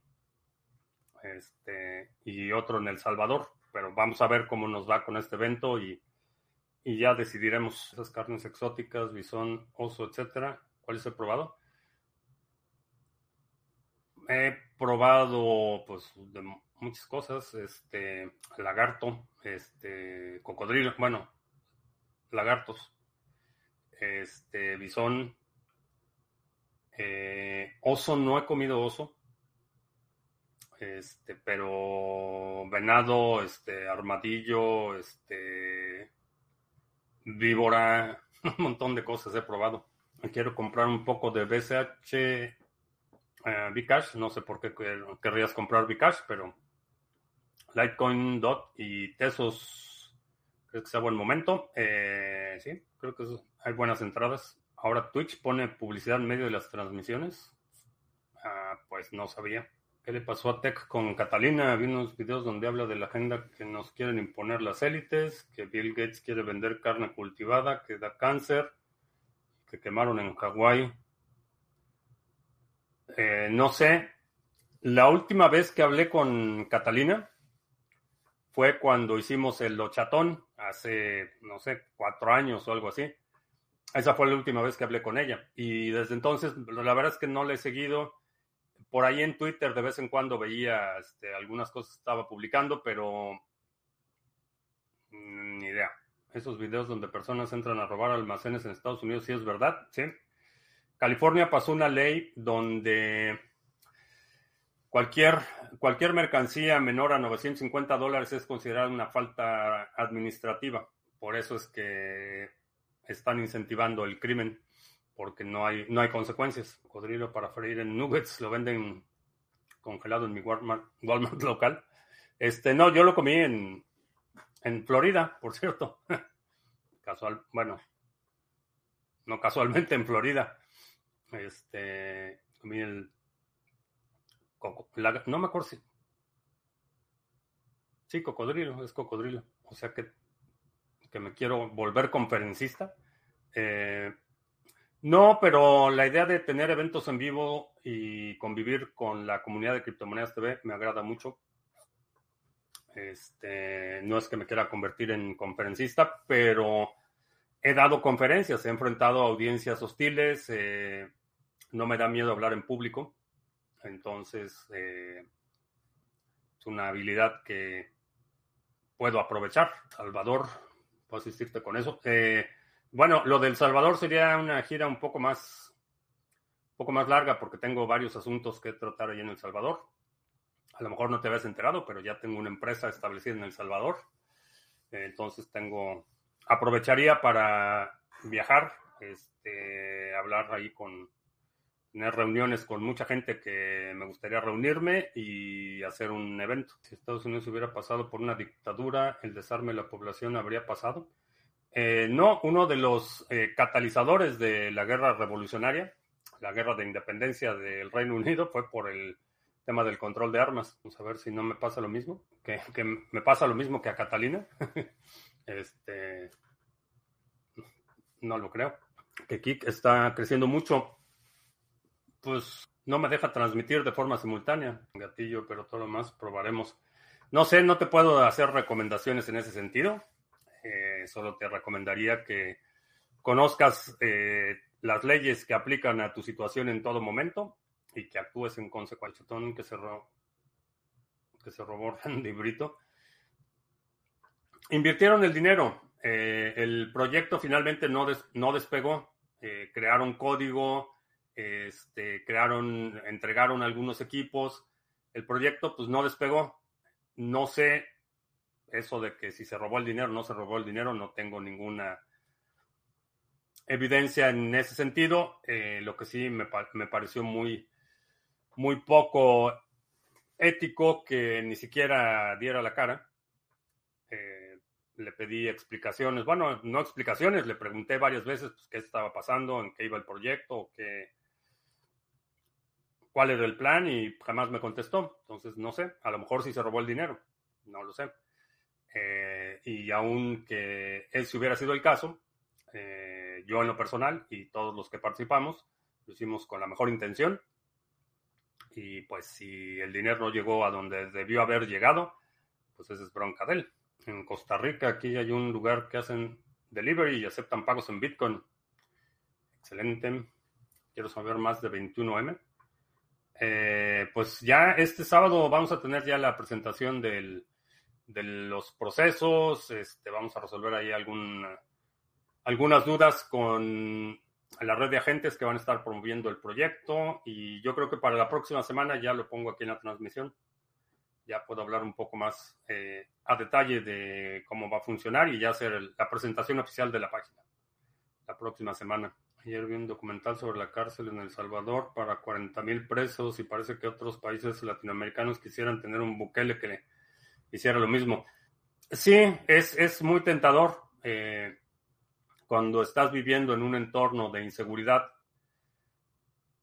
Este, y otro en El Salvador. Pero vamos a ver cómo nos va con este evento y, y ya decidiremos esas carnes exóticas, bisón, oso, etcétera. ¿Cuáles he probado? He probado, pues, de muchas cosas, este, lagarto, este, cocodrilo, bueno, lagartos, este, bisón, eh, oso, no he comido oso, este, pero venado, este, armadillo, este, víbora, un montón de cosas he probado. Quiero comprar un poco de BCH eh, no sé por qué querrías comprar Bcash, pero Litecoin, DOT y Tesos, creo que sea buen momento. Eh, sí, creo que hay buenas entradas. Ahora Twitch pone publicidad en medio de las transmisiones. Ah, pues no sabía. ¿Qué le pasó a Tech con Catalina? Vi unos videos donde habla de la agenda que nos quieren imponer las élites, que Bill Gates quiere vender carne cultivada, que da cáncer, que quemaron en Hawái. Eh, no sé. La última vez que hablé con Catalina fue cuando hicimos el lochatón hace, no sé, cuatro años o algo así. Esa fue la última vez que hablé con ella. Y desde entonces, la verdad es que no le he seguido. Por ahí en Twitter de vez en cuando veía este, algunas cosas que estaba publicando, pero mm, ni idea. Esos videos donde personas entran a robar almacenes en Estados Unidos, sí es verdad, sí. California pasó una ley donde cualquier, cualquier mercancía menor a 950 dólares es considerada una falta administrativa. Por eso es que están incentivando el crimen, porque no hay, no hay consecuencias. Cocodrilo para freír en nuggets lo venden congelado en mi Walmart, Walmart local. Este, no, yo lo comí en, en Florida, por cierto. Casual, bueno, no casualmente en Florida. Este, comí el no me acuerdo si. Sí, cocodrilo, es cocodrilo. O sea que, que me quiero volver conferencista. Eh, no, pero la idea de tener eventos en vivo y convivir con la comunidad de Criptomonedas TV me agrada mucho. Este, no es que me quiera convertir en conferencista, pero he dado conferencias, he enfrentado audiencias hostiles, eh, no me da miedo hablar en público. Entonces, eh, es una habilidad que puedo aprovechar. Salvador, puedo asistirte con eso. Eh, bueno, lo del Salvador sería una gira un poco más, un poco más larga porque tengo varios asuntos que tratar ahí en El Salvador. A lo mejor no te habías enterado, pero ya tengo una empresa establecida en El Salvador. Entonces tengo, aprovecharía para viajar, este, hablar ahí con, tener reuniones con mucha gente que me gustaría reunirme y hacer un evento. Si Estados Unidos hubiera pasado por una dictadura, el desarme de la población habría pasado. Eh, no, uno de los eh, catalizadores de la guerra revolucionaria, la guerra de independencia del Reino Unido, fue por el tema del control de armas. Vamos a ver si no me pasa lo mismo, que, que me pasa lo mismo que a Catalina. este, no lo creo. Que Kik está creciendo mucho pues no me deja transmitir de forma simultánea, gatillo, pero todo lo más probaremos. No sé, no te puedo hacer recomendaciones en ese sentido. Eh, solo te recomendaría que conozcas eh, las leyes que aplican a tu situación en todo momento y que actúes en consecuencia. Que se, que se robó Randy Brito. Invirtieron el dinero. Eh, el proyecto finalmente no, no despegó. crearon código, este, crearon, entregaron algunos equipos. El proyecto pues no despegó. No sé eso de que si se robó el dinero no se robó el dinero, no tengo ninguna evidencia en ese sentido. Eh, lo que sí me, me, pareció muy, muy poco ético que ni siquiera diera la cara. Eh, le pedí explicaciones, bueno, no explicaciones, le pregunté varias veces pues, qué estaba pasando, en qué iba el proyecto, qué, cuál era el plan y jamás me contestó. Entonces, no sé, a lo mejor sí se robó el dinero, no lo sé. Eh, y aun que ese hubiera sido el caso, eh, yo en lo personal y todos los que participamos lo hicimos con la mejor intención. Y pues si el dinero no llegó a donde debió haber llegado, pues esa es bronca de él. En Costa Rica aquí hay un lugar que hacen delivery y aceptan pagos en Bitcoin. Excelente. Quiero saber más de 21M. Eh, pues ya este sábado vamos a tener ya la presentación de los procesos, este, vamos a resolver ahí algún, algunas dudas con la red de agentes que van a estar promoviendo el proyecto y yo creo que para la próxima semana ya lo pongo aquí en la transmisión. Ya puedo hablar un poco más eh, a detalle de cómo va a funcionar y ya hacer la presentación oficial de la página la próxima semana. Ayer vi un documental sobre la cárcel en El Salvador para 40 mil presos y parece que otros países latinoamericanos quisieran tener un Bukele que hiciera lo mismo. Sí, es, es muy tentador eh, cuando estás viviendo en un entorno de inseguridad.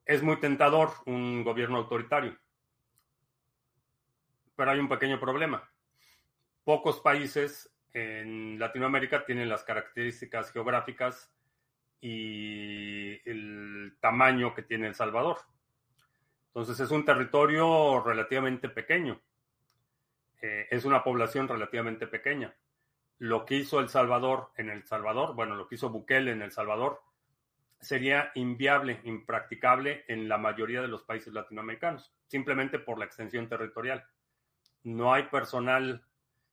Es muy tentador un gobierno autoritario. Pero hay un pequeño problema. Pocos países en Latinoamérica tienen las características geográficas y el tamaño que tiene El Salvador. Entonces es un territorio relativamente pequeño. Eh, es una población relativamente pequeña. Lo que hizo El Salvador en El Salvador, bueno, lo que hizo Bukele en El Salvador, sería inviable, impracticable en la mayoría de los países latinoamericanos, simplemente por la extensión territorial. No hay personal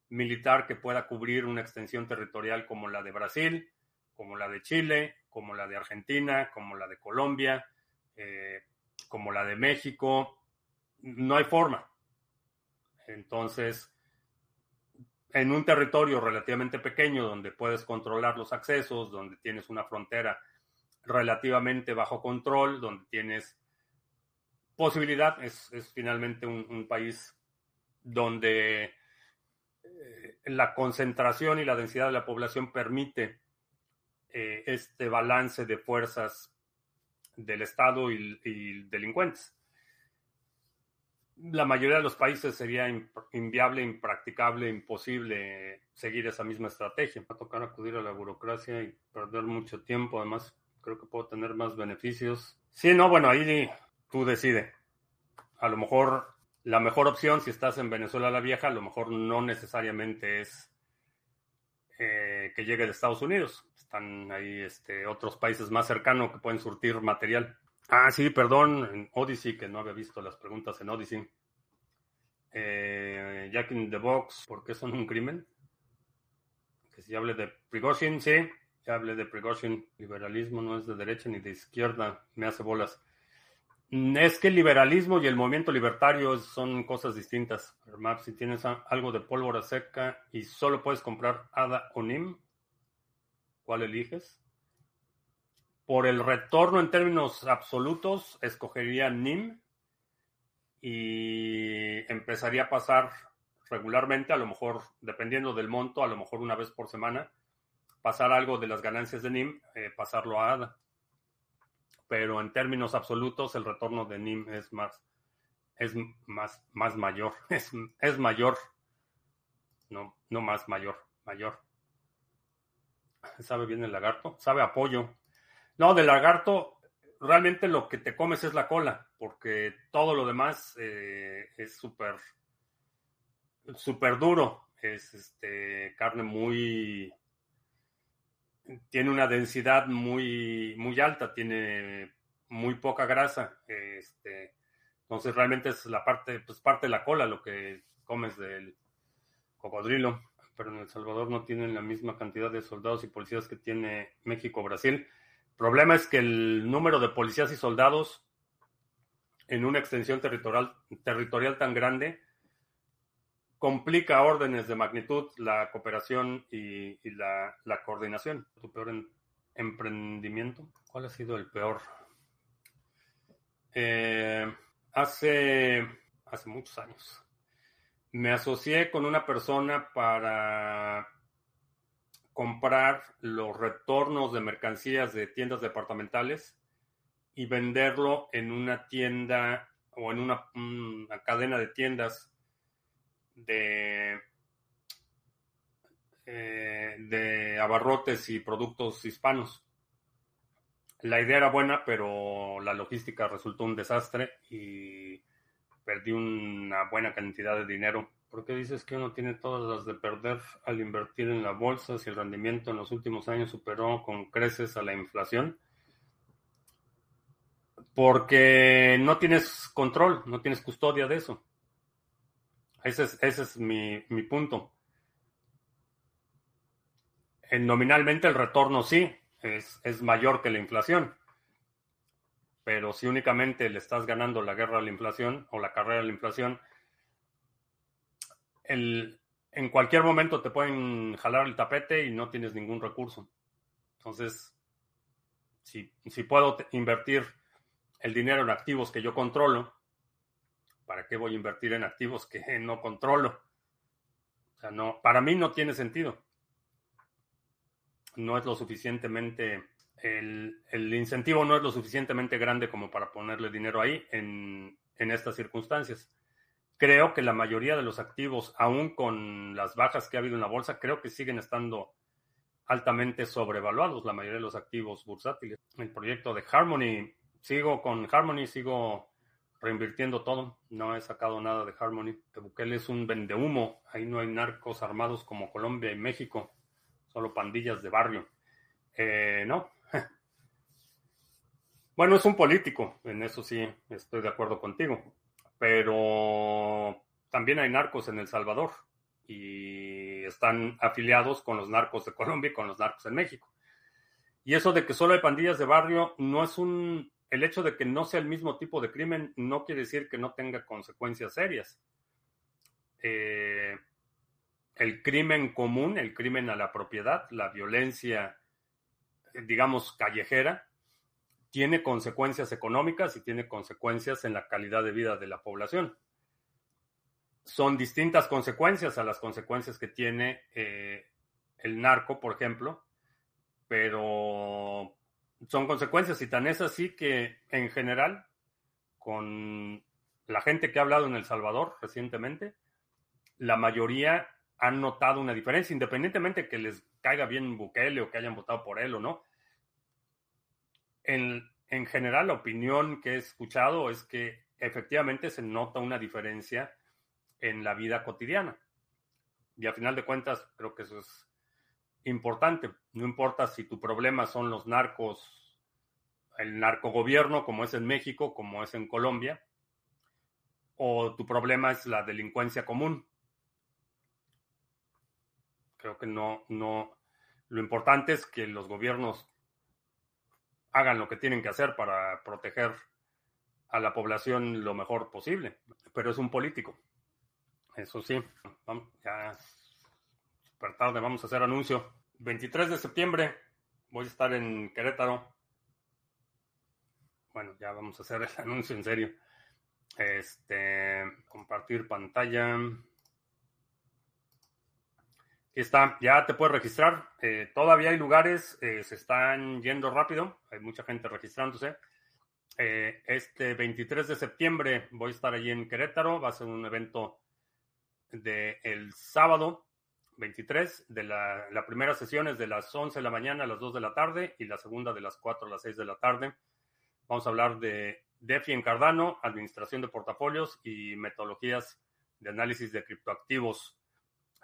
militar que pueda cubrir una extensión territorial como la de Brasil, como la de Chile, como la de Argentina, como la de Colombia, eh, como la de México. No hay forma. Entonces, en un territorio relativamente pequeño donde puedes controlar los accesos, donde tienes una frontera relativamente bajo control, donde tienes posibilidad, es, finalmente un, país donde eh, la concentración y la densidad de la población permite eh, este balance de fuerzas del Estado y delincuentes la mayoría de los países sería inviable, impracticable, imposible seguir esa misma estrategia. Va a tocar acudir a la burocracia y perder mucho tiempo. Además, creo que puedo tener más beneficios. Sí, no, bueno, ahí tú decides. A lo mejor la mejor opción si estás en Venezuela la vieja, a lo mejor no necesariamente es eh, que llegue de Estados Unidos. Están ahí este, otros países más cercanos que pueden surtir material. Ah, sí, perdón, en Odyssey, que no había visto las preguntas en Odyssey. Eh, Jack in the Box, ¿por qué son un crimen? Que si hable de Prigozhin, sí, ya hablé de Prigozhin. Liberalismo no es de derecha ni de izquierda, me hace bolas. Mm, es que el liberalismo y el movimiento libertario son cosas distintas. si tienes algo de pólvora seca y solo puedes comprar ADA o NIM, ¿cuál eliges? Por el retorno en términos absolutos, escogería NIM y empezaría a pasar regularmente, a lo mejor, dependiendo del monto, a lo mejor una vez por semana, pasar algo de las ganancias de NIM, eh, pasarlo a ADA. Pero en términos absolutos, el retorno de NIM es más, es más, más mayor. Es, es mayor. No, no más mayor, mayor. ¿Sabe bien el lagarto? Sabe apoyo. No, del lagarto, realmente lo que te comes es la cola, porque todo lo demás eh, es súper, súper duro. Es este, carne muy, tiene una densidad muy, muy alta, tiene muy poca grasa. Este, entonces realmente es la parte, pues parte de la cola lo que comes del cocodrilo. Pero en El Salvador no tienen la misma cantidad de soldados y policías que tiene México o Brasil problema es que el número de policías y soldados en una extensión territorial, territorial tan grande complica órdenes de magnitud la cooperación y, la, coordinación. ¿Tu peor emprendimiento? ¿Cuál ha sido el peor? Eh, hace, hace muchos años me asocié con una persona para comprar los retornos de mercancías de tiendas departamentales y venderlo en una tienda o en una, cadena de tiendas de, eh, de abarrotes y productos hispanos. La idea era buena, pero la logística resultó un desastre y perdí una buena cantidad de dinero ¿Por qué dices que uno tiene todas las de perder al invertir en la bolsa si el rendimiento en los últimos años superó con creces a la inflación? Porque no tienes control, no tienes custodia de eso. Ese es, mi punto. En nominalmente el retorno sí, es, es mayor que la inflación. Pero si únicamente le estás ganando la guerra a la inflación o la carrera a la inflación, en cualquier momento te pueden jalar el tapete y no tienes ningún recurso. Entonces, si, si puedo invertir el dinero en activos que yo controlo, ¿para qué voy a invertir en activos que no controlo? O sea, no, para mí no tiene sentido. No es lo suficientemente, el, el incentivo no es lo suficientemente grande como para ponerle dinero ahí en, en estas circunstancias creo que la mayoría de los activos, aún con las bajas que ha habido en la bolsa, creo que siguen estando altamente sobrevaluados, la mayoría de los activos bursátiles. El proyecto de Harmony, sigo con Harmony, sigo reinvirtiendo todo. No he sacado nada de Harmony. Bukele es un vendehumo. Ahí no hay narcos armados como Colombia y México. Solo pandillas de barrio. Eh, no. bueno, es un político. En eso sí estoy de acuerdo contigo. Pero también hay narcos en El Salvador. Y están afiliados con los narcos de Colombia y con los narcos en México. Y eso de que solo hay pandillas de barrio no es un el hecho de que no sea el mismo tipo de crimen no quiere decir que no tenga consecuencias serias. Eh, el crimen común, el crimen a la propiedad, la violencia, digamos, callejera, tiene consecuencias económicas y tiene consecuencias en la calidad de vida de la población. Son distintas consecuencias a las consecuencias que tiene eh, el narco, por ejemplo, pero son consecuencias y tan es así que en general, con la gente que ha hablado en El Salvador recientemente, la mayoría han notado una diferencia, independientemente que les caiga bien Bukele o que hayan votado por él o no. En, en general, la opinión que he escuchado es que efectivamente se nota una diferencia en la vida cotidiana. Y a final de cuentas, creo que eso es importante. No importa si tu problema son los narcos, el narcogobierno, como es en México, como es en Colombia, o tu problema es la delincuencia común. Creo que no, no. Lo importante es que los gobiernos hagan lo que tienen que hacer para proteger a la población lo mejor posible. Pero es un político. Eso sí, ya super tarde, vamos a hacer anuncio. 23 de septiembre voy a estar en Querétaro. Bueno, ya vamos a hacer el anuncio en serio. Este, compartir pantalla. Aquí está, ya te puedes registrar. Eh, todavía hay lugares, eh, se están yendo rápido, hay mucha gente registrándose. Eh, este 23 de septiembre voy a estar allí en Querétaro, va a ser un evento de el sábado 23. De la, la, primera sesión es de las 11 de la mañana a las 2 de la tarde y la segunda de las 4 a las 6 de la tarde. Vamos a hablar de DeFi en Cardano, administración de portafolios y metodologías de análisis de criptoactivos.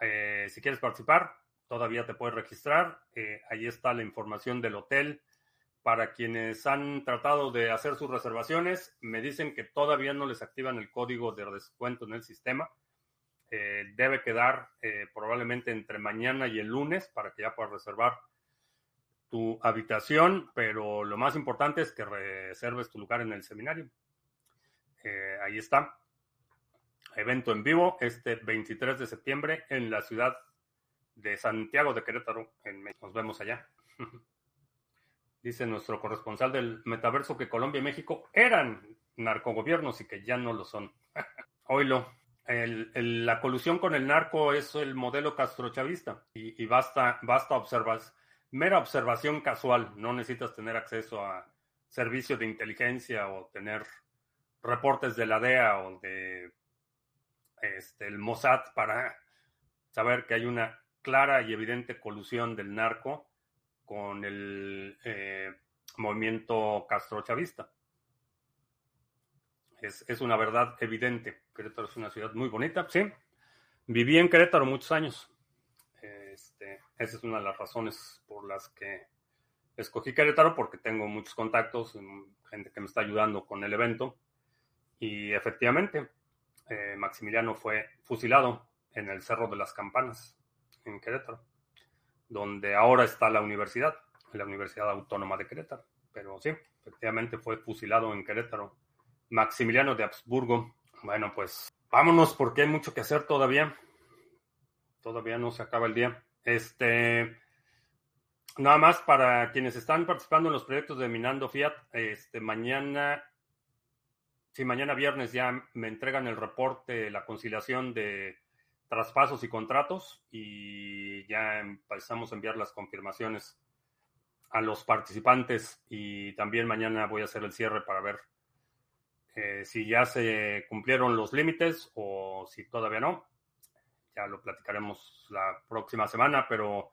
Eh, si quieres participar, todavía te puedes registrar. Eh, ahí está la información del hotel. Para quienes han tratado de hacer sus reservaciones, me dicen que todavía no les activan el código de descuento en el sistema. Eh, debe quedar eh, probablemente entre mañana y el lunes para que ya puedas reservar tu habitación, pero lo más importante es que reserves tu lugar en el seminario. Eh, ahí está. Evento en vivo este 23 de septiembre en la ciudad de Santiago de Querétaro. En Nos vemos allá. Dice nuestro corresponsal del metaverso que Colombia y México eran narcogobiernos y que ya no lo son. Oilo la colusión con el narco es el modelo castrochavista y, basta, basta observar, mera observación casual, no necesitas tener acceso a servicios de inteligencia o tener reportes de la DEA o de este, el Mossad para saber que hay una clara y evidente colusión del narco con el eh, movimiento castrochavista. Es, una verdad evidente. Querétaro es una ciudad muy bonita, sí. Viví en Querétaro muchos años. Este, esa es una de las razones por las que escogí Querétaro, porque tengo muchos contactos, gente que me está ayudando con el evento. Y efectivamente, eh, Maximiliano fue fusilado en el Cerro de las Campanas, en Querétaro, donde ahora está la universidad, la Universidad Autónoma de Querétaro. Pero sí, efectivamente fue fusilado en Querétaro Maximiliano de Habsburgo. Bueno, pues vámonos porque hay mucho que hacer todavía. Todavía no se acaba el día. Este, nada más para quienes están participando en los proyectos de Minando Fiat, este, mañana, si mañana viernes ya me entregan el reporte, la conciliación de traspasos y contratos y ya empezamos a enviar las confirmaciones a los participantes y también mañana voy a hacer el cierre para ver eh, si ya se cumplieron los límites o si todavía no. Ya lo platicaremos la próxima semana, pero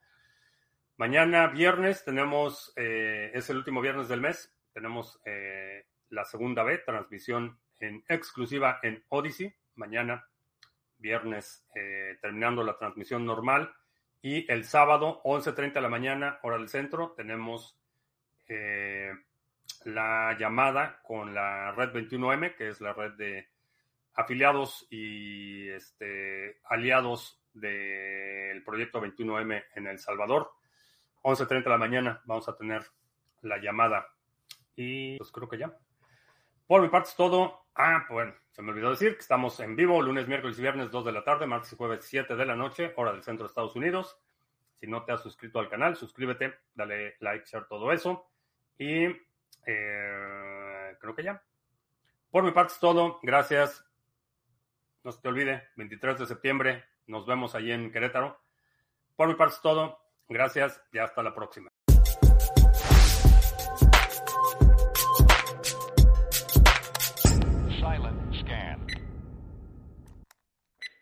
mañana viernes tenemos, eh, es el último viernes del mes, tenemos eh, la segunda B, transmisión en exclusiva en Odyssey. Mañana, viernes, eh, terminando la transmisión normal. Y el sábado, 11.30 de la mañana, hora del centro, tenemos eh, la llamada con la red 21M, que es la red de afiliados y este, aliados del proyecto 21M en El Salvador. 11.30 de la mañana vamos a tener la llamada. Y pues creo que ya. Por mi parte es todo. Ah, bueno, se me olvidó decir que estamos en vivo lunes, miércoles y viernes 2 de la tarde, martes y jueves 7 de la noche, hora del centro de Estados Unidos. Si no te has suscrito al canal, suscríbete, dale like, share, todo eso. Y eh, creo que ya. Por mi parte es todo. Gracias. No se te olvide, 23 de septiembre nos vemos allí en Querétaro. Por mi parte es todo. Gracias y hasta la próxima.